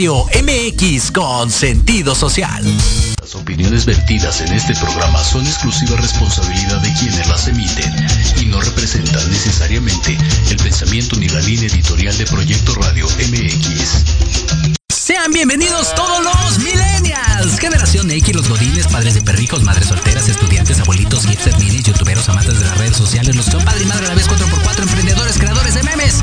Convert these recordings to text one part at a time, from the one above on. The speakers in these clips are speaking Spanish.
Radio MX con sentido social. Las opiniones vertidas en este programa son exclusiva responsabilidad de quienes las emiten y no representan necesariamente el pensamiento ni la línea editorial de Proyecto Radio MX. Sean bienvenidos todos los millennials, generación X, los godines, padres de perrijos, madres solteras, estudiantes, abuelitos, hipster, minis, youtuberos, amantes de las redes sociales, los son padre y madre a la vez 4x4, emprendedores, creadores de memes.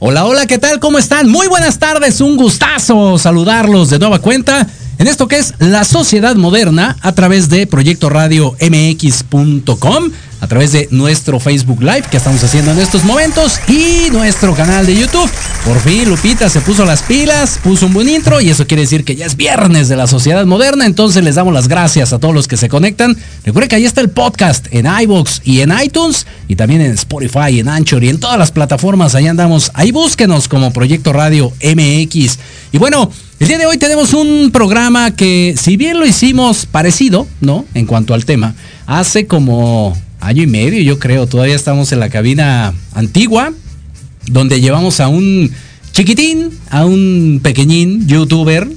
Hola, hola, ¿qué tal? ¿Cómo están? Muy buenas tardes, un gustazo saludarlos de nueva cuenta en esto que es la sociedad moderna a través de Proyecto Radio MX.com, a través de nuestro Facebook Live que estamos haciendo en estos momentos y nuestro canal de YouTube. Por fin Lupita se puso las pilas, puso un buen intro y eso quiere decir que ya es viernes de la sociedad moderna, entonces les damos las gracias a todos los que se conectan. Recuerden que ahí está el podcast en iBox y en iTunes y también en Spotify, en Anchor y en todas las plataformas, ahí andamos. Ahí búsquenos como Proyecto Radio MX. Y bueno, el día de hoy tenemos un programa que, si bien lo hicimos parecido, ¿no? En cuanto al tema, hace como año y medio, yo creo, todavía estamos en la cabina antigua, donde llevamos a un chiquitín, a un pequeñín youtuber,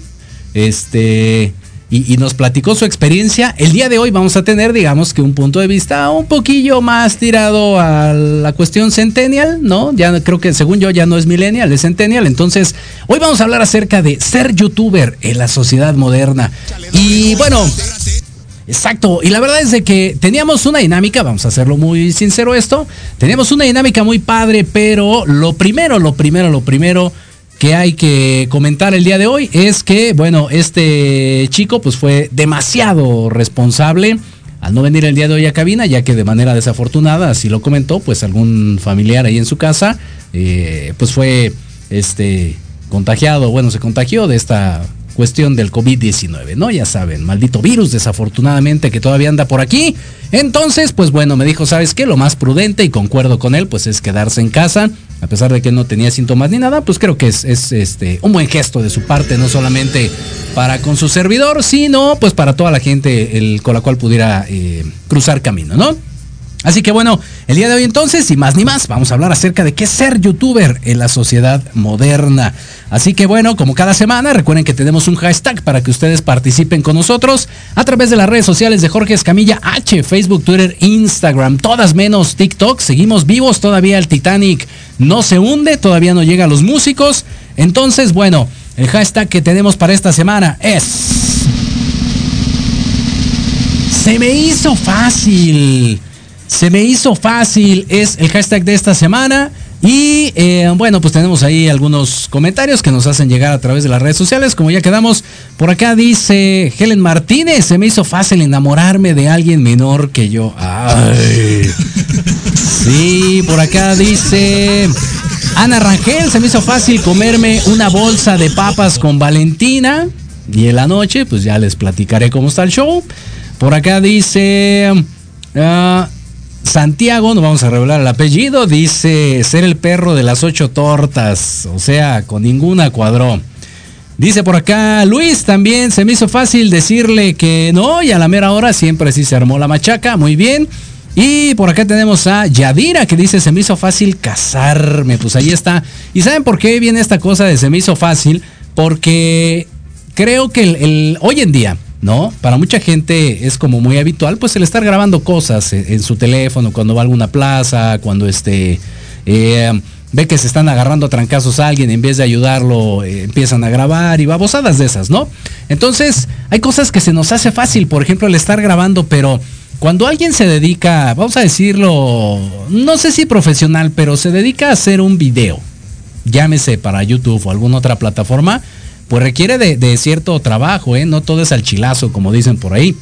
este, y, y, nos platicó su experiencia. El día de hoy vamos a tener, digamos que un punto de vista un poquillo más tirado a la cuestión centennial, ¿no? Ya creo que según yo ya no es millennial, es centennial. Entonces, hoy vamos a hablar acerca de ser youtuber en la sociedad moderna. Y bueno, Exacto, y la verdad es de que teníamos una dinámica, vamos a hacerlo muy sincero esto, teníamos una dinámica muy padre, pero lo primero, lo primero, lo primero que hay que comentar el día de hoy es que, bueno, este chico pues fue demasiado responsable al no venir el día de hoy a cabina, ya que de manera desafortunada, así lo comentó, pues algún familiar ahí en su casa, eh, pues fue este contagiado, bueno, se contagió de esta cuestión del COVID-19, ¿no? Ya saben, maldito virus, desafortunadamente, que todavía anda por aquí. Entonces, pues bueno, me dijo, ¿sabes qué? Lo más prudente, y concuerdo con él, pues es quedarse en casa, a pesar de que no tenía síntomas ni nada, pues creo que es, es este, un buen gesto de su parte, no solamente para con su servidor, sino pues para toda la gente el, con la cual pudiera eh, cruzar camino, ¿no? Así que bueno, el día de hoy entonces, y más ni más, vamos a hablar acerca de qué ser youtuber en la sociedad moderna. Así que bueno, como cada semana, recuerden que tenemos un hashtag para que ustedes participen con nosotros a través de las redes sociales de Jorge Escamilla H, Facebook, Twitter, Instagram, todas menos TikTok. Seguimos vivos, todavía el Titanic no se hunde, todavía no llega a los músicos. Entonces, bueno, el hashtag que tenemos para esta semana es... Se me hizo fácil. Se me hizo fácil, es el hashtag de esta semana. Y eh, bueno, pues tenemos ahí algunos comentarios que nos hacen llegar a través de las redes sociales. Como ya quedamos, por acá dice Helen Martínez, se me hizo fácil enamorarme de alguien menor que yo. Ay. Sí, por acá dice Ana Rangel, se me hizo fácil comerme una bolsa de papas con Valentina. Y en la noche, pues ya les platicaré cómo está el show. Por acá dice... Uh, Santiago, no vamos a revelar el apellido, dice ser el perro de las ocho tortas, o sea, con ninguna cuadró. Dice por acá Luis también, se me hizo fácil decirle que no y a la mera hora siempre sí se armó la machaca, muy bien. Y por acá tenemos a Yadira que dice se me hizo fácil casarme, pues ahí está. ¿Y saben por qué viene esta cosa de se me hizo fácil? Porque creo que el, hoy en día ¿no? Para mucha gente es como muy habitual, pues el estar grabando cosas en, su teléfono cuando va a alguna plaza, cuando este eh, ve que se están agarrando a trancazos a alguien, en vez de ayudarlo, eh, empiezan a grabar y babosadas de esas, ¿no? Entonces, hay cosas que se nos hace fácil, por ejemplo, el estar grabando, pero cuando alguien se dedica, vamos a decirlo, no sé si profesional, pero se dedica a hacer un video, llámese para YouTube o alguna otra plataforma, pues requiere de, cierto trabajo, ¿eh? No todo es al chilazo, como dicen por ahí.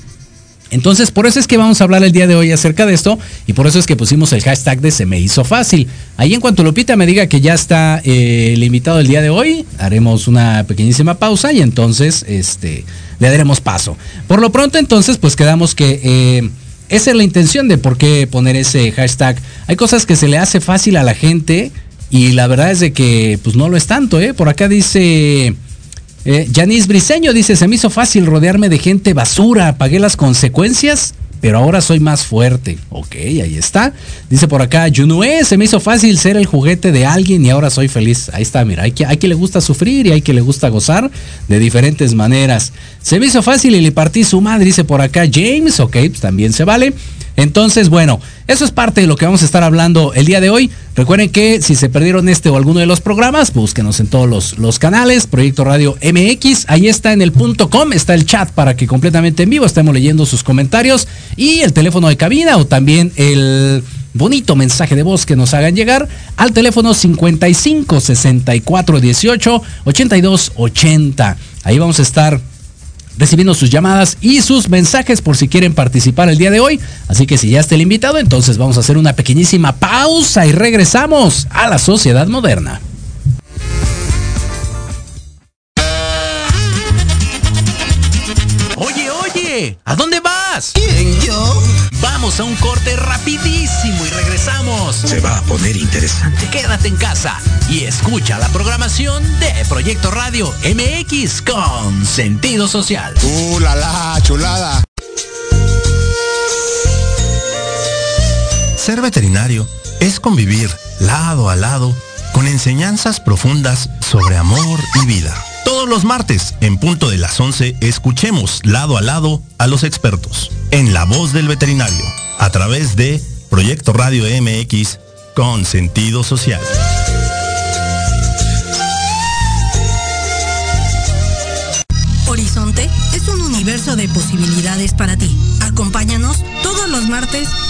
Entonces, por eso es que vamos a hablar el día de hoy acerca de esto y por eso es que pusimos el hashtag de se me hizo fácil. Ahí en cuanto Lupita me diga que ya está eh, el invitado del día de hoy, haremos una pequeñísima pausa y entonces este, le daremos paso. Por lo pronto entonces, pues quedamos que... Eh, esa es la intención de por qué poner ese hashtag. Hay cosas que se le hace fácil a la gente y la verdad es de que pues no lo es tanto, ¿eh? Por acá dice... Eh, Janice Briseño dice, se me hizo fácil rodearme de gente basura, pagué las consecuencias, pero ahora soy más fuerte. Ok, ahí está. Dice por acá, Junue, se me hizo fácil ser el juguete de alguien y ahora soy feliz. Ahí está, mira, hay, que, hay quien le gusta sufrir y hay quien le gusta gozar de diferentes maneras. Se me hizo fácil y le partí su madre, dice por acá James. Ok, pues también se vale. Entonces, bueno, eso es parte de lo que vamos a estar hablando el día de hoy. Recuerden que si se perdieron este o alguno de los programas, búsquenos en todos los, los canales, Proyecto Radio MX, ahí está en el punto com, está el chat para que completamente en vivo estemos leyendo sus comentarios y el teléfono de cabina o también el bonito mensaje de voz que nos hagan llegar al teléfono 55 64 18 82 80. Ahí vamos a estar recibiendo sus llamadas y sus mensajes por si quieren participar el día de hoy. Así que si ya está el invitado, entonces vamos a hacer una pequeñísima pausa y regresamos a la sociedad moderna. Oye, oye, ¿a dónde vas? ¿Quién, yo? Vamos a un corte rapidísimo y regresamos. Se va a poner interesante. Quédate en casa y escucha la programación de Proyecto Radio MX con sentido social. ¡Uh, la, la chulada! Ser veterinario es convivir lado a lado con enseñanzas profundas sobre amor y vida. Todos los martes, en punto de las 11, escuchemos lado a lado a los expertos en La Voz del Veterinario, a través de Proyecto Radio MX con sentido social. Horizonte es un universo de posibilidades para ti. Acompáñanos todos los martes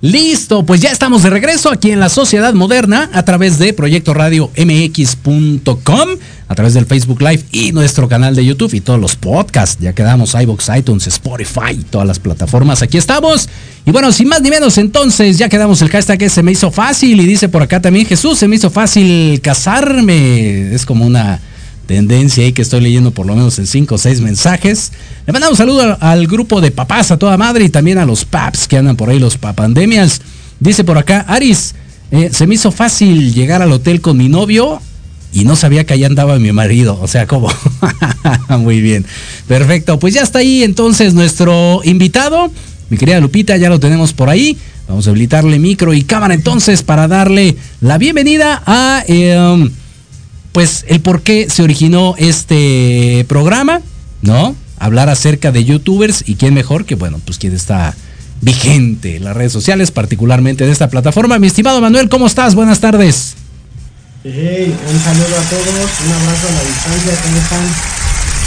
Listo, pues ya estamos de regreso aquí en la Sociedad Moderna a través de Proyecto Radio MX.com, a través del Facebook Live y nuestro canal de YouTube y todos los podcasts. Ya quedamos iBox, iTunes, Spotify, todas las plataformas. Aquí estamos. Y bueno, sin más ni menos, entonces ya quedamos el hashtag que se me hizo fácil y dice por acá también Jesús, se me hizo fácil casarme. Es como una tendencia ahí que estoy leyendo por lo menos en cinco o seis mensajes. Le mandamos saludo al, grupo de papás a toda madre y también a los paps que andan por ahí, los papandemias. Dice por acá, Aris, eh, se me hizo fácil llegar al hotel con mi novio y no sabía que allá andaba mi marido. O sea, ¿cómo? Muy bien. Perfecto. Pues ya está ahí entonces nuestro invitado. Mi querida Lupita, ya lo tenemos por ahí. Vamos a habilitarle micro y cámara entonces para darle la bienvenida a... Eh, pues el por qué se originó este programa, ¿no? Hablar acerca de youtubers y quién mejor que, bueno, pues quien está vigente en las redes sociales, particularmente de esta plataforma. Mi estimado Manuel, ¿cómo estás? Buenas tardes. Hey, un saludo a todos, un abrazo a la distancia, ¿cómo están?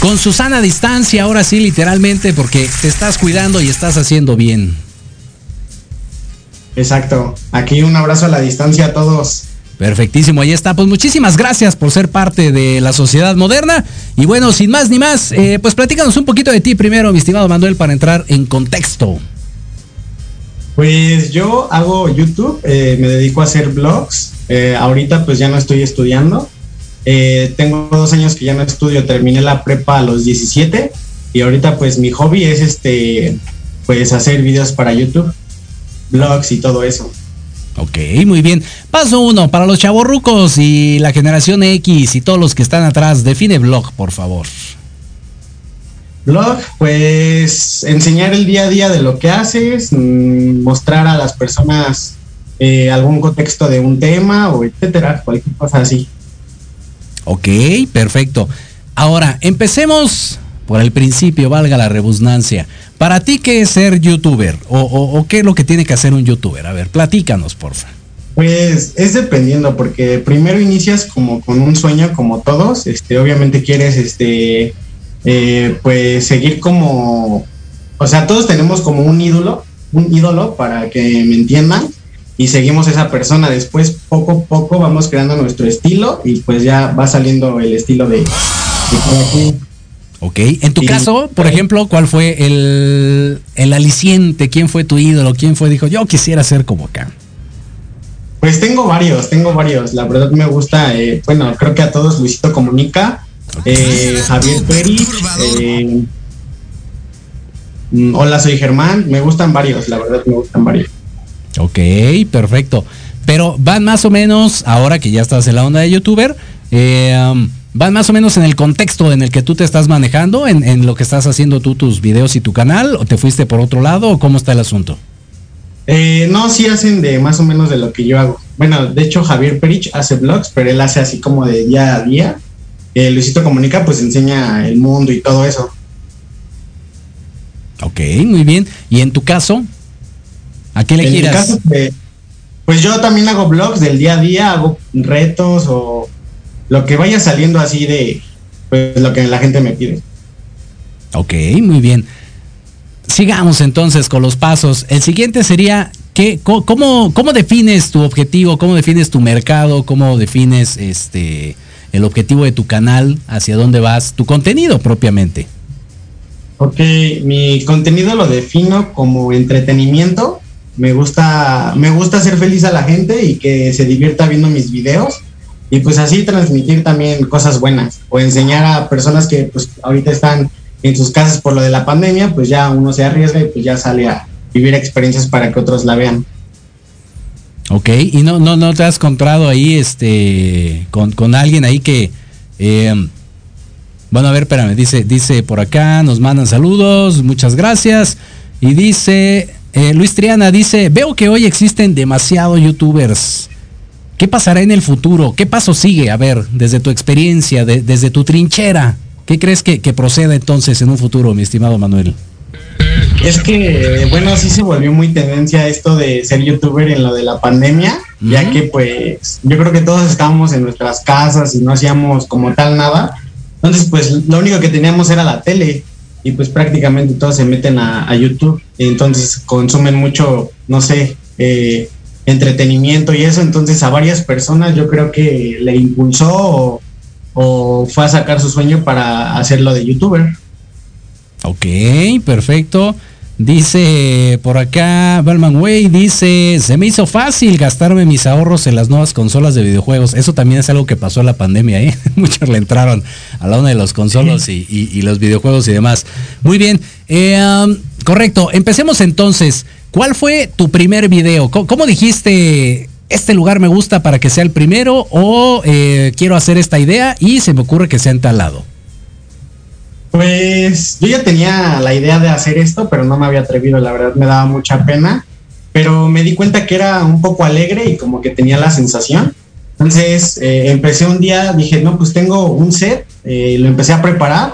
Con Susana a distancia, ahora sí, literalmente, porque te estás cuidando y estás haciendo bien. Exacto, aquí un abrazo a la distancia a todos. Perfectísimo, ahí está. Pues muchísimas gracias por ser parte de la sociedad moderna. Y bueno, sin más ni más, eh, pues platícanos un poquito de ti primero, mi estimado Manuel, para entrar en contexto. Pues yo hago YouTube, eh, me dedico a hacer blogs. Eh, ahorita pues ya no estoy estudiando. Tengo dos años que ya no estudio, terminé la prepa a los 17 y ahorita pues mi hobby es este pues hacer videos para YouTube, blogs y todo eso. Ok, muy bien. Paso uno, para los chavorrucos y la generación X y todos los que están atrás, define blog, por favor. Blog, pues enseñar el día a día de lo que haces, mm, mostrar a las personas eh, algún contexto de un tema o etcétera, cualquier cosa así. Ok, perfecto. Ahora, empecemos por el principio, valga la rebusnancia. ¿Para ti qué es ser youtuber? O, qué es lo que tiene que hacer un youtuber? A ver, platícanos, porfa. Pues es dependiendo, porque primero inicias como con un sueño, como todos. Este, obviamente quieres, este, eh, pues seguir como, o sea, todos tenemos como un ídolo, un ídolo para que me entiendan y seguimos esa persona. Después, poco a poco, vamos creando nuestro estilo y pues ya va saliendo el estilo de Ok, en tu caso, por ejemplo, ¿cuál fue el, el aliciente? ¿Quién fue tu ídolo? ¿Quién fue? Dijo, yo quisiera ser como acá. Pues tengo varios, tengo varios. La verdad me gusta, eh, bueno, creo que a todos Luisito Comunica, eh, Javier Pérez, eh, mm, Hola, soy Germán. Me gustan varios, la verdad me gustan varios. Ok, perfecto. Pero van más o menos, ahora que ya estás en la onda de youtuber, eh, um, ¿Van más o menos en el contexto en el que tú te estás manejando, en, lo que estás haciendo tú tus videos y tu canal, o te fuiste por otro lado, o cómo está el asunto? Eh, no, sí hacen de más o menos de lo que yo hago. Bueno, de hecho Javier Perich hace blogs, pero él hace así como de día a día. Eh, Luisito Comunica pues enseña el mundo y todo eso. Ok, muy bien. ¿Y en tu caso? ¿A qué le en giras? Caso, pues yo también hago blogs del día a día, hago retos o lo que vaya saliendo así de pues, lo que la gente me pide. Ok, muy bien. Sigamos entonces con los pasos. El siguiente sería, ¿qué, cómo, ¿cómo defines tu objetivo? ¿Cómo defines tu mercado? ¿Cómo defines este, el objetivo de tu canal? ¿Hacia dónde vas? Tu contenido propiamente. Ok, mi contenido lo defino como entretenimiento. Me gusta, me gusta hacer feliz a la gente y que se divierta viendo mis videos y pues así transmitir también cosas buenas o enseñar a personas que pues ahorita están en sus casas por lo de la pandemia, pues ya uno se arriesga y pues ya sale a vivir experiencias para que otros la vean. Ok, y no, no, no te has encontrado ahí este con, alguien ahí que eh, bueno, a ver, espérame, dice, dice por acá, nos mandan saludos, muchas gracias. Y dice, eh, Luis Triana dice, veo que hoy existen demasiados youtubers ¿Qué pasará en el futuro? ¿Qué paso sigue? A ver, desde tu experiencia, desde tu trinchera, ¿qué crees que, proceda entonces en un futuro, mi estimado Manuel? Es que, bueno, sí se volvió muy tendencia esto de ser youtuber en lo de la pandemia, ya que pues yo creo que todos estábamos en nuestras casas y no hacíamos como tal nada. Entonces, pues lo único que teníamos era la tele y pues prácticamente todos se meten a, a YouTube. Entonces consumen mucho, no sé, eh, entretenimiento y eso, entonces a varias personas yo creo que le impulsó o, fue a sacar su sueño para hacerlo de youtuber. Ok, perfecto. Dice por acá, Balman Way dice, se me hizo fácil gastarme mis ahorros en las nuevas consolas de videojuegos. Eso también es algo que pasó en la pandemia, ¿eh? Muchos le entraron a la una de los consolas y, los videojuegos y demás. Muy bien, eh, um, correcto. Empecemos entonces. ¿Cuál fue tu primer video? ¿Cómo, dijiste, este lugar me gusta para que sea el primero o eh, quiero hacer esta idea y se me ocurre que sea en tal lado? Pues yo ya tenía la idea de hacer esto, pero no me había atrevido, la verdad me daba mucha pena, pero me di cuenta que era un poco alegre y como que tenía la sensación. Entonces eh, empecé un día, dije, no, pues tengo un set, eh, lo empecé a preparar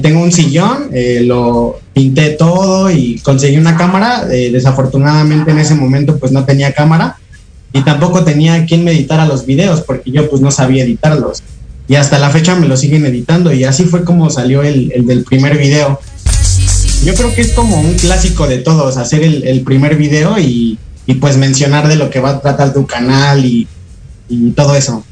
tengo un sillón, lo pinté todo y conseguí una cámara. Eh, desafortunadamente en ese momento pues no tenía cámara y tampoco tenía quien me editara los videos porque yo pues no sabía editarlos. Y hasta la fecha me lo siguen editando y así fue como salió el, del primer video. Yo creo que es como un clásico de todos, hacer el, primer video y, pues mencionar de lo que va a tratar tu canal y todo eso.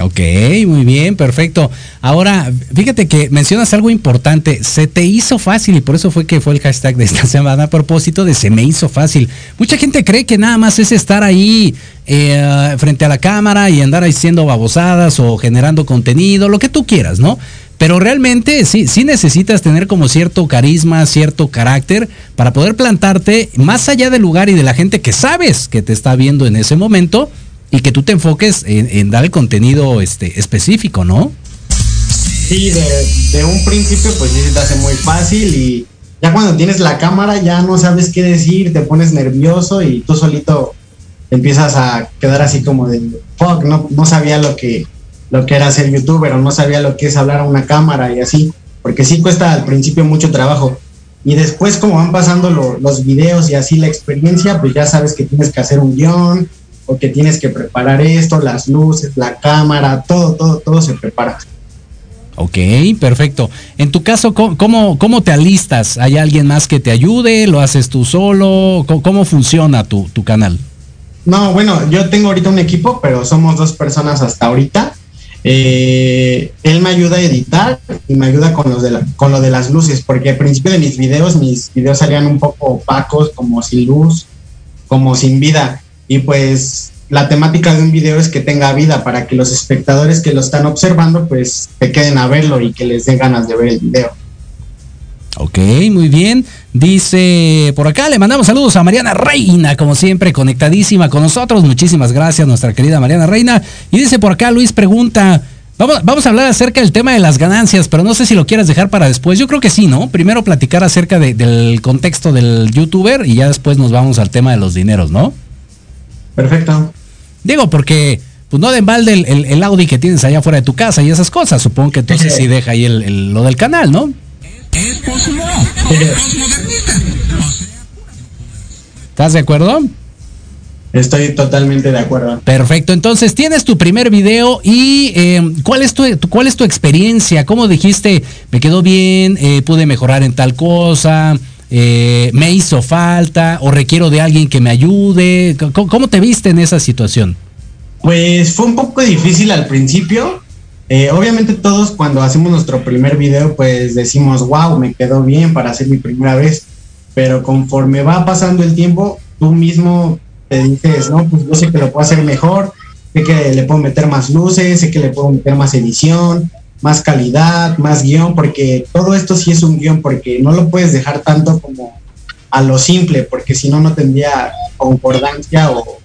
Ok, muy bien, perfecto. Ahora, fíjate que mencionas algo importante. Se te hizo fácil y por eso fue que fue el hashtag de esta semana a propósito de se me hizo fácil. Mucha gente cree que nada más es estar ahí eh, frente a la cámara y andar haciendo babosadas o generando contenido, lo que tú quieras, ¿no? pero realmente sí, sí necesitas tener como cierto carisma, cierto carácter para poder plantarte más allá del lugar y de la gente que sabes que te está viendo en ese momento y que tú te enfoques en, dar el contenido este, específico, ¿no? Sí, de, un principio pues sí se te hace muy fácil y ya cuando tienes la cámara ya no sabes qué decir, te pones nervioso y tú solito empiezas a quedar así como de, fuck, no, no sabía lo que, lo que era ser youtuber o no sabía lo que es hablar a una cámara y así, porque sí cuesta al principio mucho trabajo. Y después como van pasando los videos y así la experiencia, pues ya sabes que tienes que hacer un guion o que tienes que preparar esto, las luces, la cámara, todo, todo, todo se prepara. Ok, perfecto. En tu caso, ¿cómo, cómo te alistas? ¿Hay alguien más que te ayude? ¿Lo haces tú solo? ¿Cómo, funciona tu, tu canal? No, bueno, yo tengo ahorita un equipo, pero somos dos personas hasta ahorita. Eh, él me ayuda a editar y me ayuda con, los de con lo de las luces, porque al principio de mis videos, mis videos salían un poco opacos, como sin luz, como sin vida. Y pues la temática de un video es que tenga vida para que los espectadores que lo están observando pues se queden a verlo y que les den ganas de ver el video. Ok, muy bien. Dice por acá, le mandamos saludos a Mariana Reina, como siempre, conectadísima con nosotros. Muchísimas gracias, nuestra querida Mariana Reina. Y dice por acá, Luis pregunta, vamos, vamos a hablar acerca del tema de las ganancias, pero no sé si lo quieras dejar para después. Yo creo que sí, ¿no? Primero platicar acerca del contexto del youtuber y ya después nos vamos al tema de los dineros, ¿no? Perfecto. Digo, porque pues no de embalde el, Audi que tienes allá fuera de tu casa y esas cosas. Supongo que entonces sí deja ahí lo del canal, ¿no? ¿Estás de acuerdo? Estoy totalmente de acuerdo. Perfecto. Entonces, tienes tu primer video y eh, ¿cuál, es tu, ¿cuál es tu experiencia? ¿Cómo dijiste, me quedó bien, eh, pude mejorar en tal cosa, eh, me hizo falta o requiero de alguien que me ayude? ¿Cómo, te viste en esa situación? Pues fue un poco difícil al principio. Eh, obviamente todos cuando hacemos nuestro primer video pues decimos, wow, me quedó bien para hacer mi primera vez. Pero conforme va pasando el tiempo, tú mismo te dices, no, pues yo sé que lo puedo hacer mejor, sé que le puedo meter más luces, sé que le puedo meter más edición, más calidad, más guion, porque todo esto sí es un guion, porque no lo puedes dejar tanto como a lo simple, porque si no, no tendría concordancia o,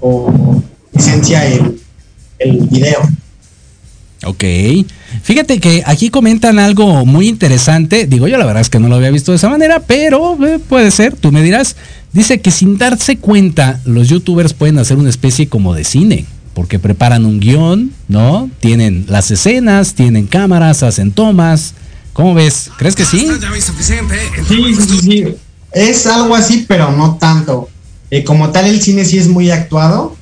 o esencia el, el video. Ok. Fíjate que aquí comentan algo muy interesante. Digo, yo la verdad es que no lo había visto de esa manera, pero eh, puede ser, tú me dirás. Dice que sin darse cuenta, los youtubers pueden hacer una especie como de cine porque preparan un guion, ¿no? Tienen las escenas, tienen cámaras, hacen tomas. ¿Cómo ves? ¿Crees que sí? Sí, sí, sí. Es algo así, pero no tanto. Eh, como tal, el cine sí es muy actuado.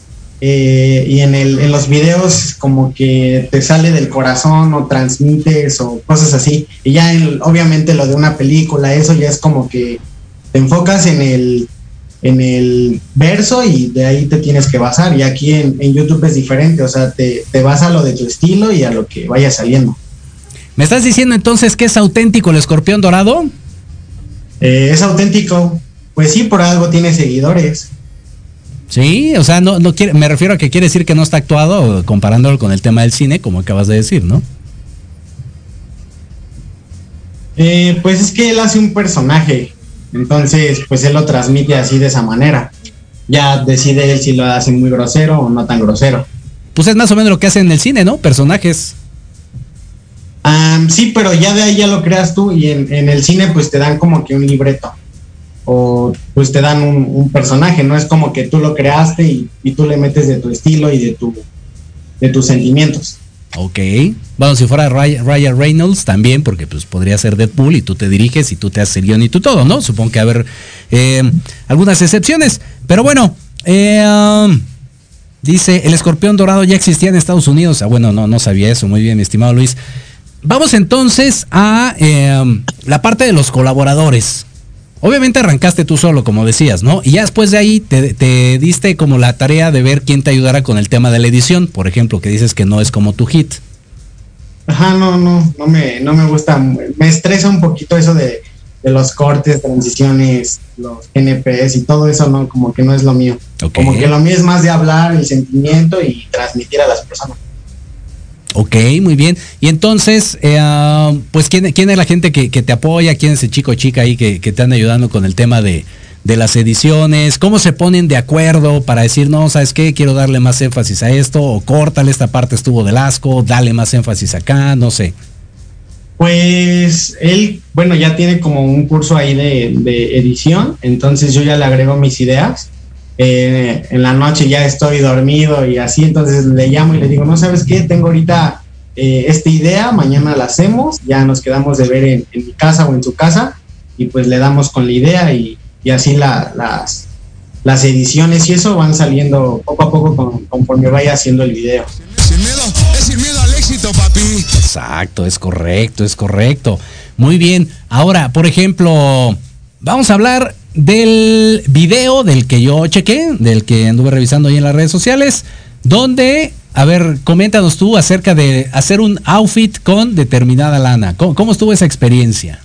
Eh, y en, el, en los videos como que te sale del corazón o transmites o cosas así. Y ya obviamente lo de una película, eso ya es como que te enfocas en el en el verso y de ahí te tienes que basar. Y aquí en, YouTube es diferente, o sea, te, te vas a lo de tu estilo y a lo que vaya saliendo. ¿Me estás diciendo entonces que es auténtico el escorpión dorado? Eh, es auténtico. Pues sí, por algo tiene seguidores. Sí, o sea, no, no quiere, me refiero a que quiere decir que no está actuado comparándolo con el tema del cine, como acabas de decir, ¿no? Eh, pues es que él hace un personaje. Entonces, pues él lo transmite así de esa manera. Ya decide él si lo hace muy grosero o no tan grosero. Pues es más o menos lo que hace en el cine, ¿no? Personajes. sí, pero ya de ahí ya lo creas tú y en, el cine pues te dan como que un libreto o pues te dan un, personaje, no es como que tú lo creaste y, y, tú le metes de tu estilo y de, tu, de tus sentimientos. Ok. Bueno, si fuera Ryan Reynolds también, porque pues podría ser Deadpool y tú te diriges y tú te haces el guion y tú todo, ¿no? Supongo que haber eh, algunas excepciones. Pero bueno, eh, um, dice, el escorpión dorado ya existía en Estados Unidos. Ah, bueno, no, no sabía eso. Muy bien, mi estimado Luis. Vamos entonces a eh, la parte de los colaboradores. Obviamente arrancaste tú solo, como decías, ¿no? Y ya después de ahí te, diste como la tarea de ver quién te ayudara con el tema de la edición, por ejemplo, que dices que no es como tu hit. Ajá, no, no, no me, no me gusta, me estresa un poquito eso de, los cortes, transiciones, los NPS y todo eso, no, como que no es lo mío. Como que lo mío es más de hablar el sentimiento y transmitir a las personas. Ok, muy bien. Y entonces, eh, ah, pues, ¿quién, ¿quién es la gente que, que te apoya? ¿Quién es el chico o chica ahí que, que te anda ayudando con el tema de, de las ediciones? ¿Cómo se ponen de acuerdo para decir, no, sabes qué, quiero darle más énfasis a esto? O córtale, esta parte estuvo del asco, dale más énfasis acá, no sé. Pues él, bueno, ya tiene como un curso ahí de, edición, entonces yo ya le agrego mis ideas. Eh, en la noche ya estoy dormido y así, entonces le llamo y le digo, no sabes qué, tengo ahorita eh, esta idea, mañana la hacemos, ya nos quedamos de ver en, mi casa o en su casa y pues le damos con la idea y, y así la, las, las ediciones y eso van saliendo poco a poco con, conforme vaya haciendo el video. Sin miedo, es sin miedo al éxito, papi. Exacto, es correcto, es correcto. Muy bien. Ahora, por ejemplo, vamos a hablar del video del que yo chequé, del que anduve revisando ahí en las redes sociales, donde, a ver, coméntanos tú acerca de hacer un outfit con determinada lana. ¿Cómo, cómo estuvo esa experiencia?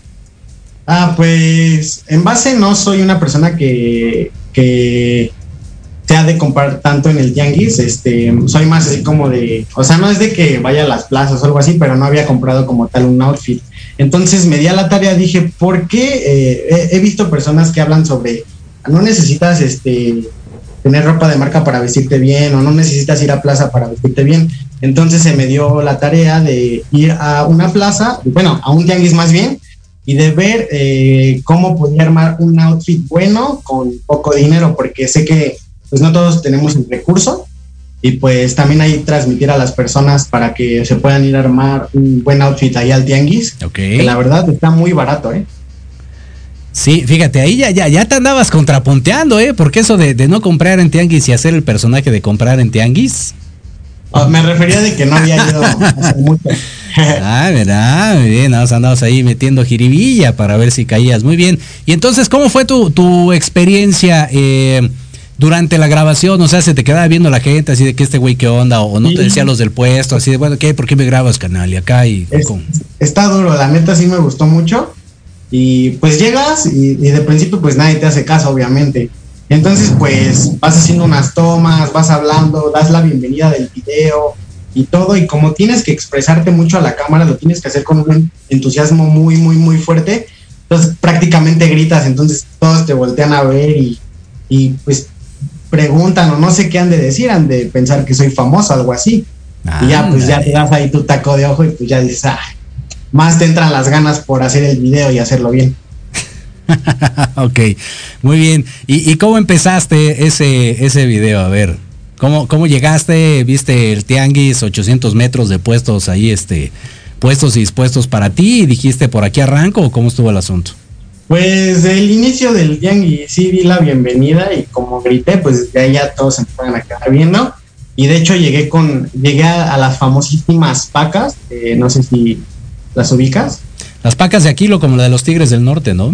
Ah, pues en base no soy una persona que, que sea de comprar tanto en el tianguis, este, soy más así como de, o sea, no es de que vaya a las plazas o algo así, pero no había comprado como tal un outfit. Entonces me di a la tarea, dije, ¿por qué? Eh, he, he, visto personas que hablan sobre, no necesitas este, tener ropa de marca para vestirte bien o no necesitas ir a plaza para vestirte bien. Entonces se me dio la tarea de ir a una plaza, bueno, a un tianguis más bien, y de ver eh, cómo podía armar un outfit bueno con poco dinero, porque sé que pues no todos tenemos el recurso y pues también ahí transmitir a las personas para que se puedan ir a armar un buen outfit ahí al tianguis, okay. que la verdad está muy barato, ¿eh? Sí, fíjate, ahí ya, ya, ya te andabas contrapunteando, ¿eh? Porque eso de, de no comprar en tianguis y hacer el personaje de comprar en tianguis. Oh, me refería de que no había ido hace mucho. ah, verdad, muy bien, nos andabas ahí metiendo jiribilla para ver si caías. Muy bien. Y entonces, ¿cómo fue tu, tu experiencia eh, durante la grabación? O sea, ¿se te quedaba viendo la gente así de que este güey qué onda? ¿O no sí. te decía los del puesto? Así de, bueno, ¿qué? ¿Por qué me grabas, canal? Y acá y... Es, está duro, la neta sí me gustó mucho. Y pues llegas y, y de principio pues nadie te hace caso, obviamente. Entonces, pues vas haciendo unas tomas, vas hablando, das la bienvenida del video y todo. Y como tienes que expresarte mucho a la cámara, lo tienes que hacer con un entusiasmo muy, muy, muy fuerte. Entonces, prácticamente gritas, entonces todos te voltean a ver y, pues preguntan o no sé qué han de decir, han de pensar que soy famoso, algo así. Y ya, pues ya te das ahí tu taco de ojo y pues ya dices, ah, más te entran las ganas por hacer el video y hacerlo bien. ok, muy bien. ¿Y, ¿Y, cómo empezaste ese, ese video? A ver, ¿cómo, ¿cómo llegaste? ¿Viste el tianguis, 800 metros de puestos ahí, este, puestos y dispuestos para ti? ¿Y dijiste por aquí arranco o cómo estuvo el asunto? Pues el inicio del tianguis sí vi la bienvenida y como grité, pues de ya todos se empezaron a quedar viendo. Y de hecho llegué con, llegué a, a las famosísimas pacas, eh, no sé si las ubicas. Las pacas de Aquilo, como la de los Tigres del Norte, ¿no?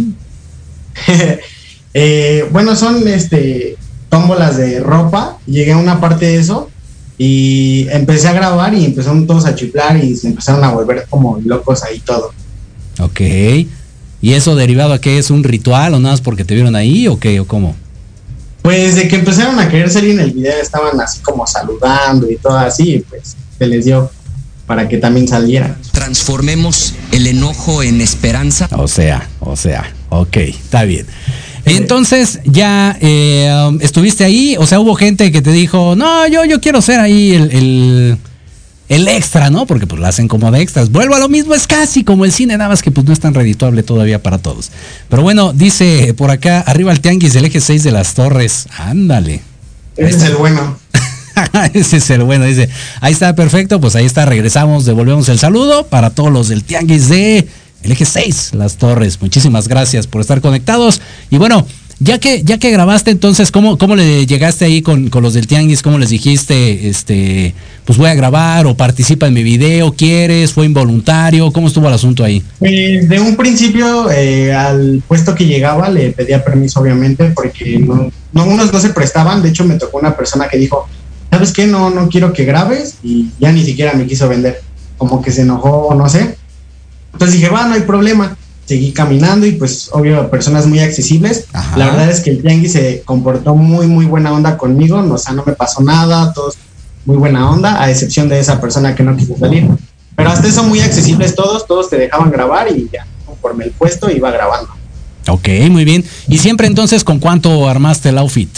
eh, bueno, son este tómbolas de ropa. Llegué a una parte de eso y empecé a grabar y empezaron todos a chiflar y se empezaron a volver como locos ahí todo. Ok. ¿Y eso derivado a qué es un ritual o nada más porque te vieron ahí o qué o cómo? Pues de que empezaron a querer salir en el video estaban así como saludando y todo así, y pues se les dio para que también salieran. Transformemos el enojo en esperanza. O sea, o sea, ok, está bien. Entonces ya eh, um, estuviste ahí, o sea, hubo gente que te dijo, no, yo, yo quiero ser ahí el, el, el, extra, ¿no? Porque pues lo hacen como de extras. Vuelvo a lo mismo, es casi como el cine, nada más que pues no es tan redituable todavía para todos. Pero bueno, dice por acá, arriba el tianguis del eje 6 de las torres. Ándale. Ese es el bueno. Ese es el bueno, dice. Ahí está, perfecto. Pues ahí está, regresamos, devolvemos el saludo para todos los del Tianguis de el eje 6, Las Torres. Muchísimas gracias por estar conectados. Y bueno, ya que, ya que grabaste, entonces, ¿cómo, cómo le llegaste ahí con, con, los del Tianguis? ¿Cómo les dijiste, este, pues voy a grabar o participa en mi video? ¿Quieres? ¿Fue involuntario? ¿Cómo estuvo el asunto ahí? Eh, de un principio, eh, al puesto que llegaba, le pedía permiso, obviamente, porque no, no, unos no se prestaban. De hecho, me tocó una persona que dijo, ¿sabes qué? No, no quiero que grabes y ya ni siquiera me quiso vender. Como que se enojó, no sé. Entonces dije, va, no hay problema. Seguí caminando y pues obvio, personas muy accesibles. Ajá. La verdad es que el tianguis se comportó muy, muy buena onda conmigo. O sea, no me pasó nada. Todos muy buena onda, a excepción de esa persona que no quiso salir. Pero hasta eso muy accesibles todos, todos te dejaban grabar y ya, conforme el puesto iba grabando. Ok, muy bien. ¿Y siempre entonces con cuánto armaste el outfit?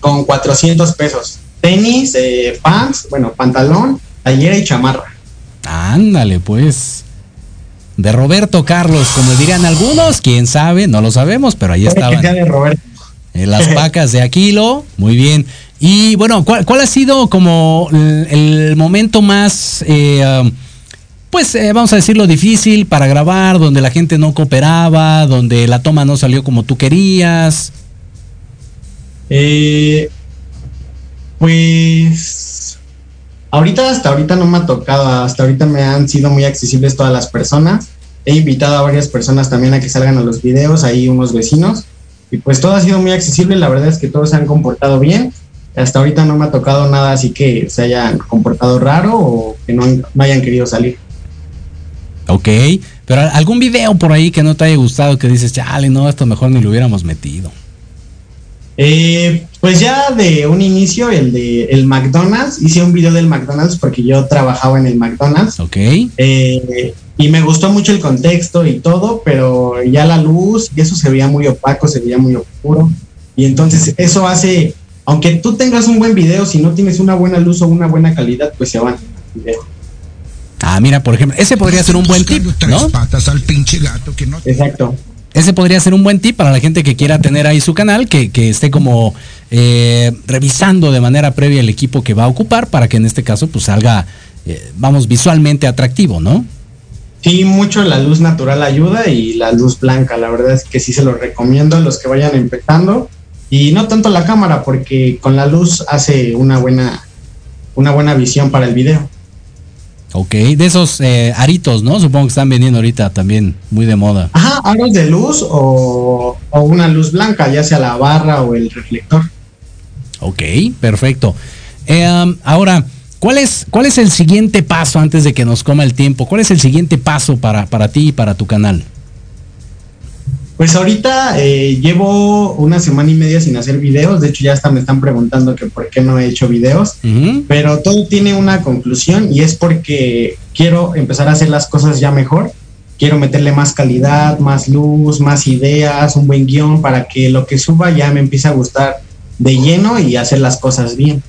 Con 400 pesos. Tenis, eh, pants, bueno, pantalón, tallera y chamarra. Ándale, pues. De Roberto Carlos, como dirían algunos, quién sabe, no lo sabemos, pero ahí estaban. sea de Roberto. En las pacas de Aquilo, muy bien. Y bueno, ¿cuál, cuál ha sido como el, el momento más, eh, um, pues eh, vamos a decirlo, difícil para grabar, donde la gente no cooperaba, donde la toma no salió como tú querías? Eh, pues ahorita hasta ahorita no me ha tocado, hasta ahorita me han sido muy accesibles todas las personas. He invitado a varias personas también a que salgan a los videos, ahí unos vecinos, y pues todo ha sido muy accesible, la verdad es que todos se han comportado bien. Hasta ahorita no me ha tocado nada así que se hayan comportado raro o que no, no hayan querido salir. Ok, pero algún video por ahí que no te haya gustado, que dices, chale, no, esto mejor ni lo hubiéramos metido. Eh, pues ya de un inicio, el de el McDonald's, hice un video del McDonald's porque yo trabajaba en el McDonald's. Ok. Eh, y me gustó mucho el contexto y todo, pero ya la luz y eso se veía muy opaco, se veía muy oscuro. Y entonces eso hace, aunque tú tengas un buen video, si no tienes una buena luz o una buena calidad, pues se van. el video. Ah, mira, por ejemplo, ese podría ser un buen tip, ¿no? patas al pinche gato que no Exacto. Ese podría ser un buen tip para la gente que quiera tener ahí su canal, que, que esté como eh, revisando de manera previa el equipo que va a ocupar para que en este caso pues salga, eh, vamos, visualmente atractivo, ¿no? Sí, mucho la luz natural ayuda y la luz blanca, la verdad es que sí se los recomiendo a los que vayan empezando. Y no tanto la cámara, porque con la luz hace una buena, una buena visión para el video. Ok, de esos eh, aritos, ¿no? Supongo que están vendiendo ahorita también muy de moda. Ajá, aros de luz o, o una luz blanca, ya sea la barra o el reflector. Ok, perfecto. Eh, ahora, ¿cuál es, ¿cuál es el siguiente paso antes de que nos coma el tiempo? ¿Cuál es el siguiente paso para, para ti y para tu canal? Pues ahorita eh, llevo una semana y media sin hacer videos, de hecho ya hasta me están preguntando que por qué no he hecho videos, pero todo tiene una conclusión y es porque quiero empezar a hacer las cosas ya mejor, quiero meterle más calidad, más luz, más ideas, un buen guion para que lo que suba ya me empiece a gustar de lleno y hacer las cosas bien.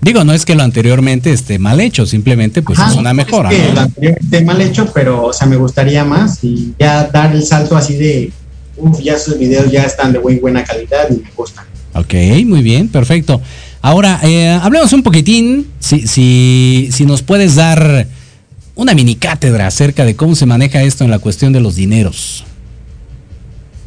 Digo, no es que lo anteriormente esté mal hecho, simplemente pues Ajá, es una mejora. que ¿no? lo anterior esté mal hecho, pero o sea, me gustaría más y ya dar el salto así de, uff, ya esos videos ya están de muy buena calidad y me gustan. Ok, muy bien, perfecto. Ahora, eh, hablemos un poquitín, si, si, si nos puedes dar una mini cátedra acerca de cómo se maneja esto en la cuestión de los dineros.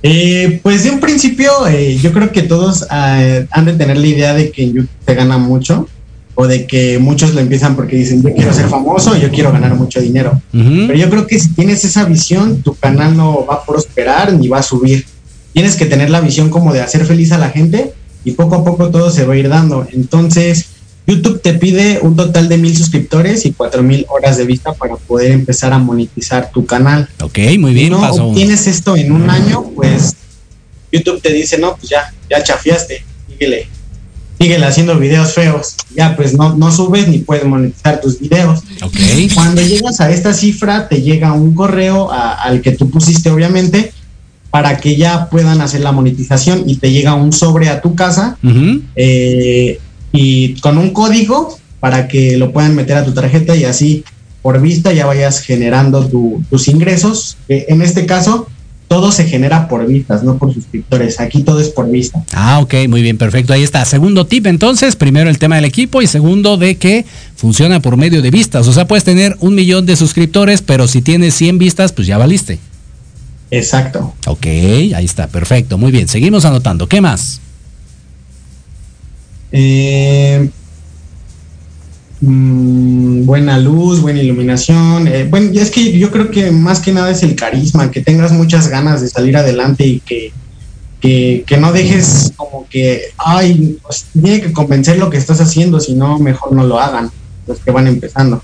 Eh, pues de un principio eh, yo creo que todos eh, han de tener la idea de que en YouTube se gana mucho o de que muchos lo empiezan porque dicen yo quiero ser famoso, yo quiero ganar mucho dinero. Pero yo creo que si tienes esa visión, tu canal no va a prosperar ni va a subir. Tienes que tener la visión como de hacer feliz a la gente y poco a poco todo se va a ir dando. Entonces, YouTube te pide un total de mil suscriptores y cuatro mil horas de vista para poder empezar a monetizar tu canal. Ok, muy bien, Si no paso uno. obtienes esto en un año, pues YouTube te dice, no, pues ya, ya chafiaste, síguele, síguele haciendo videos feos. Ya, pues no, no subes ni puedes monetizar tus videos. Ok. Cuando llegas a esta cifra, te llega un correo a- al que tú pusiste, obviamente, para que ya puedan hacer la monetización y te llega un sobre a tu casa eh, y con un código para que lo puedan meter a tu tarjeta y así por vista ya vayas generando tu- tus ingresos. que en este caso, todo se genera por vistas, no por suscriptores. Aquí todo es por vista. Ah, ok, muy bien, perfecto. Ahí está. Segundo tip, entonces, primero el tema del equipo y segundo de que funciona por medio de vistas. O sea, puedes tener un millón de suscriptores, pero si tienes 100 vistas, pues ya valiste. Exacto. Ok, ahí está, perfecto. Muy bien, seguimos anotando. ¿Qué más? Eh, mm, buena luz, buena iluminación. eh, bueno, es que yo creo que más que nada es el carisma, que tengas muchas ganas de salir adelante y que, que, que no dejes como que, ay, pues, tiene que convencer lo que estás haciendo, si no, mejor no lo hagan, los que van empezando.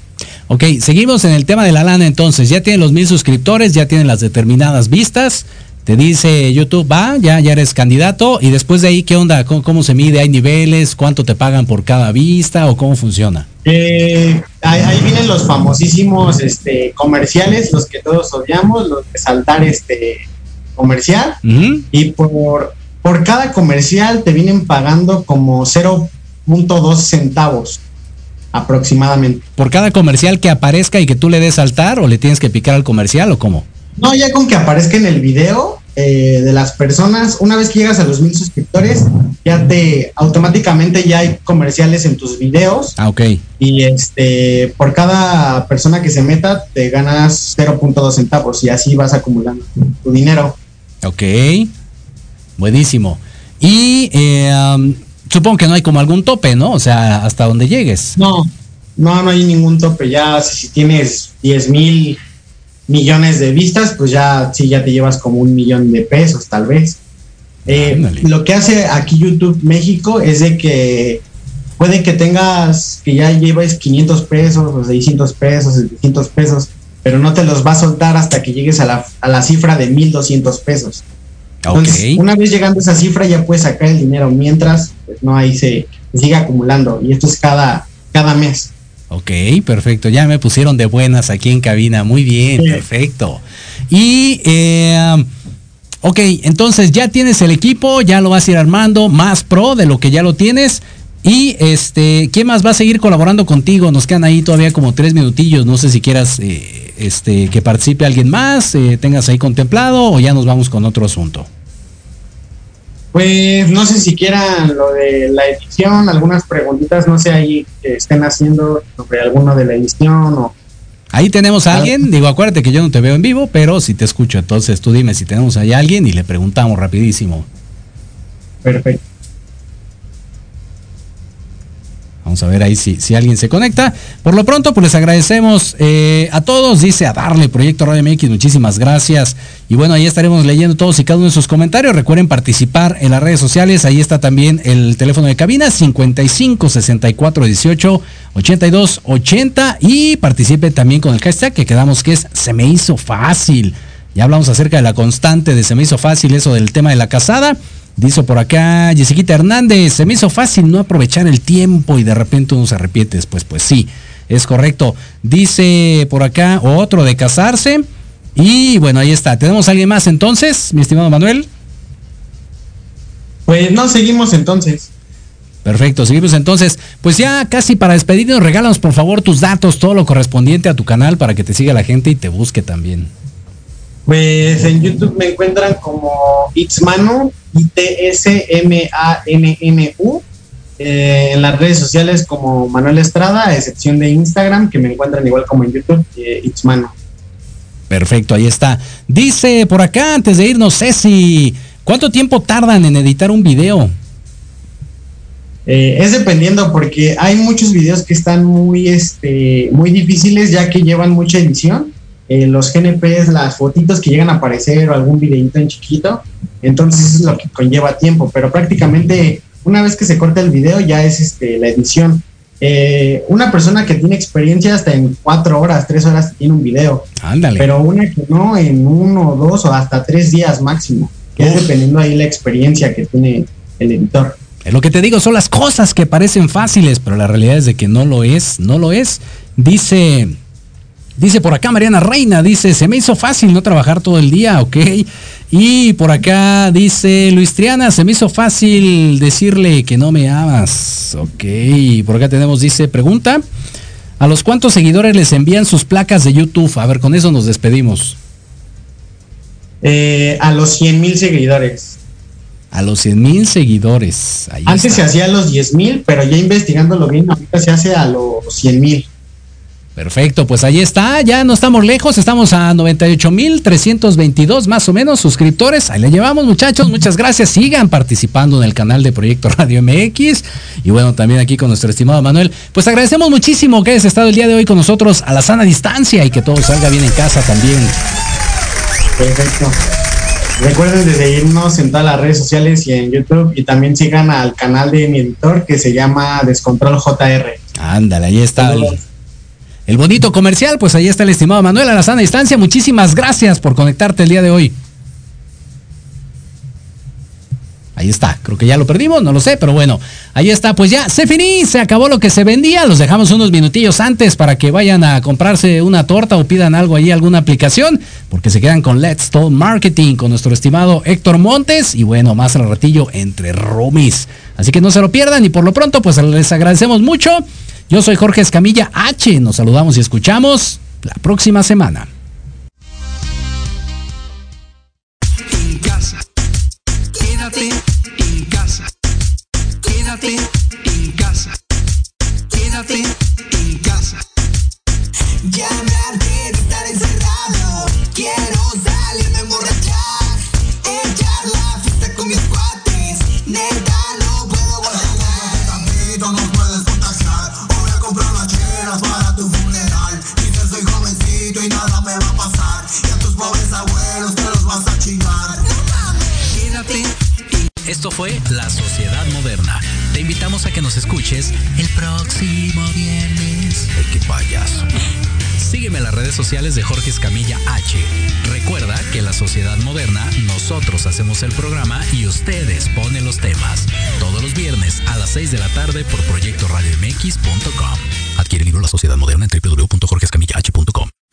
Ok, seguimos en el tema de la lana entonces. Ya tienen los mil suscriptores, ya tienen las determinadas vistas. Te dice YouTube, va, ya, ya eres candidato. Y después de ahí, ¿qué onda? ¿Cómo, cómo se mide? ¿Hay niveles? ¿Cuánto te pagan por cada vista? ¿O cómo funciona? Eh, ahí, ahí vienen los famosísimos este, comerciales, los que todos odiamos, los de saltar este comercial. Y por, por cada comercial te vienen pagando como 0.2 centavos aproximadamente. ¿Por cada comercial que aparezca y que tú le des saltar o le tienes que picar al comercial o cómo? No, ya con que aparezca en el video eh, de las personas, una vez que llegas a los mil suscriptores, ya te automáticamente ya hay comerciales en tus videos Ah, ok. y este por cada persona que se meta te ganas 0.2 centavos y así vas acumulando tu dinero. Ok. Buenísimo. Y eh, um, supongo que no hay como algún tope, ¿no? O sea, hasta donde llegues. No, no, no hay ningún tope. Ya si, si tienes 10 mil millones de vistas, pues ya sí, ya te llevas como un millón de pesos, tal vez. Eh, lo que hace aquí YouTube México es de que puede que tengas, que ya lleves 500 pesos o 600 pesos, 700 pesos, pero no te los va a soltar hasta que llegues a la, a la cifra de 1200 pesos. Entonces, una vez llegando a esa cifra ya puedes sacar el dinero, mientras pues, no ahí se, se sigue acumulando y esto es cada, cada mes. Ok, perfecto. Ya me pusieron de buenas aquí en cabina. Muy bien, Sí. perfecto. Y, eh, ok, entonces ya tienes el equipo, ya lo vas a ir armando más pro de lo que ya lo tienes. Y este, ¿quién más va a seguir colaborando contigo? Nos quedan ahí todavía como tres minutillos. No sé si quieras eh, este, que participe alguien más, eh, tengas ahí contemplado o ya nos vamos con otro asunto. Pues no sé si quieran lo de la edición, algunas preguntitas, no sé ahí que estén haciendo sobre alguno de la edición o Ahí tenemos a alguien, digo, acuérdate que yo no te veo en vivo, pero si te escucho, entonces tú dime si tenemos ahí a alguien y le preguntamos rapidísimo. perfecto. Vamos a ver ahí si, si alguien se conecta. Por lo pronto, pues les agradecemos eh, a todos. Dice a darle Proyecto Radio MX, muchísimas gracias. Y bueno, ahí estaremos leyendo todos y cada uno de sus comentarios. Recuerden participar en las redes sociales. Ahí está también el teléfono de cabina 55 64 18 82 80. Y participe también con el hashtag que quedamos que es Se me hizo fácil. Ya hablamos acerca de la constante de Se me hizo fácil, eso del tema de la casada. Dice por acá Jessiquita Hernández, se me hizo fácil no aprovechar el tiempo y de repente uno se arrepiente después. Pues sí, es correcto. Dice por acá otro de casarse. Y bueno, ahí está. ¿Tenemos a alguien más entonces, mi estimado Manuel? Pues no, seguimos entonces. Perfecto, seguimos entonces. Pues ya casi para despedirnos, regálanos por favor tus datos, todo lo correspondiente a tu canal para que te siga la gente y te busque también. Pues en YouTube me encuentran como Itzmanu, I-T-S-M-A-N-N-U. Eh, en las redes sociales como Manuel Estrada, a excepción de Instagram, que me encuentran igual como en YouTube, eh, Itzmanu. Perfecto, ahí está. Dice por acá, antes de irnos, Ceci, ¿cuánto tiempo tardan en editar un video? Eh, es dependiendo porque hay muchos videos que están muy, este, muy difíciles ya que llevan mucha edición. Eh, los GNPs, las fotitos que llegan a aparecer o algún videito en chiquito. Entonces eso es lo que conlleva tiempo, pero prácticamente una vez que se corta el video ya es este, la edición. Eh, una persona que tiene experiencia hasta en cuatro horas, tres horas tiene un video. Ándale. Pero una que no, en uno, dos o hasta tres días máximo. Que es dependiendo ahí la experiencia que tiene el editor. Lo que te digo, son las cosas que parecen fáciles, pero la realidad es de que no lo es, no lo es. Dice, dice por acá Mariana Reina, dice, se me hizo fácil no trabajar todo el día, ok. Y por acá dice Luis Triana, se me hizo fácil decirle que no me amas, ok. Por acá tenemos, dice, pregunta, ¿a los cuántos seguidores les envían sus placas de YouTube? A ver, con eso nos despedimos. Eh, a los 100 mil seguidores. A los 100 mil seguidores. Ahí Antes está. se hacía a los 10 mil, pero ya investigándolo bien, ahorita se hace a los 100 mil. Perfecto, pues ahí está, ya no estamos lejos, estamos a 98.322 más o menos suscriptores. Ahí le llevamos muchachos, muchas gracias. Sigan participando en el canal de Proyecto Radio MX y bueno, también aquí con nuestro estimado Manuel. Pues agradecemos muchísimo que hayas estado el día de hoy con nosotros a la sana distancia y que todo salga bien en casa también. Perfecto. Recuerden de seguirnos en todas las redes sociales y en YouTube y también sigan al canal de mi editor que se llama Descontrol JR. Ándale, ahí está el bonito comercial, pues ahí está el estimado Manuel a la sana distancia. Muchísimas gracias por conectarte el día de hoy. Ahí está, creo que ya lo perdimos, no lo sé, pero bueno, ahí está, pues ya se finí, se acabó lo que se vendía, los dejamos unos minutillos antes para que vayan a comprarse una torta o pidan algo ahí, alguna aplicación, porque se quedan con Let's Talk Marketing con nuestro estimado Héctor Montes y bueno, más al ratillo entre Romis. Así que no se lo pierdan y por lo pronto pues les agradecemos mucho. Yo soy Jorge Escamilla H, nos saludamos y escuchamos la próxima semana. Quédate en casa. Quédate en casa. Quédate en casa. Ya nada me va a pasar. Y a tus pobres abuelos te los vas a chingar. Quédate Esto fue La Sociedad Moderna. Te invitamos a que nos escuches el próximo viernes. Ay, qué payaso. Sígueme en las redes sociales de Jorge Escamilla H. Recuerda que La Sociedad Moderna, nosotros hacemos el programa y ustedes ponen los temas. Todos los viernes a las 6 de la tarde por Proyecto Radio MX.com. Adquiere el libro La Sociedad Moderna en www.jorgescamillah.com.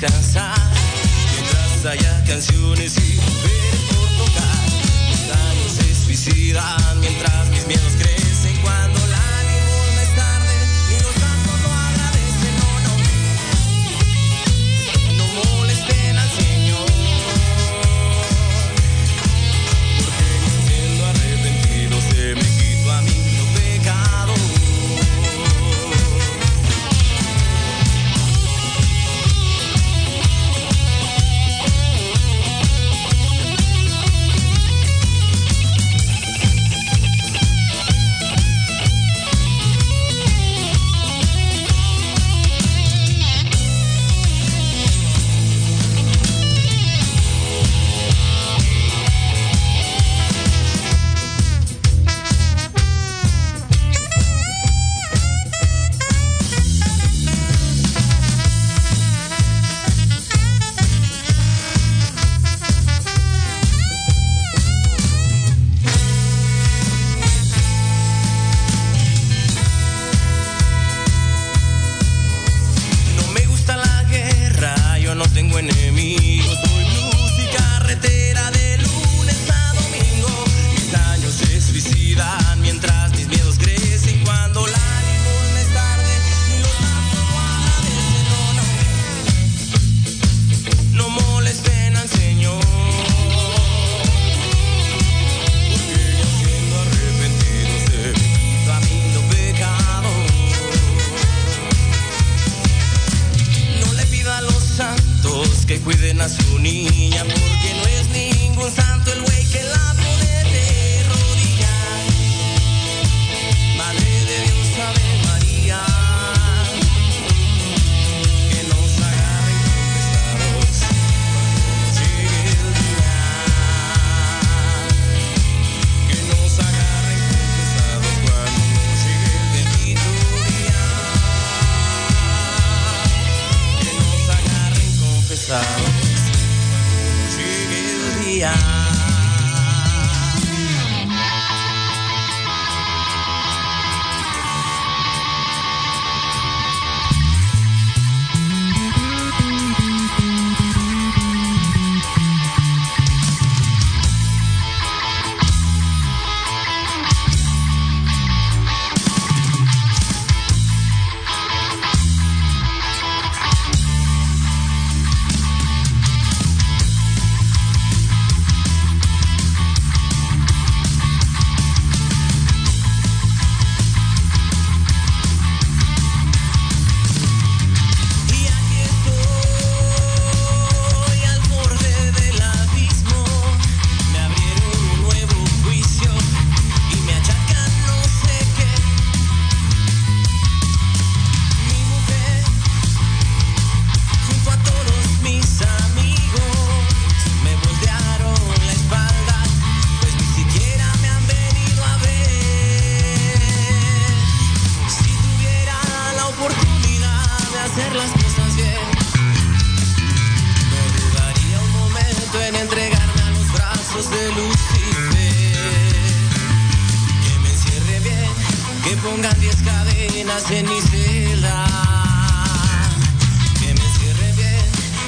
Descansar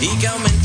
y que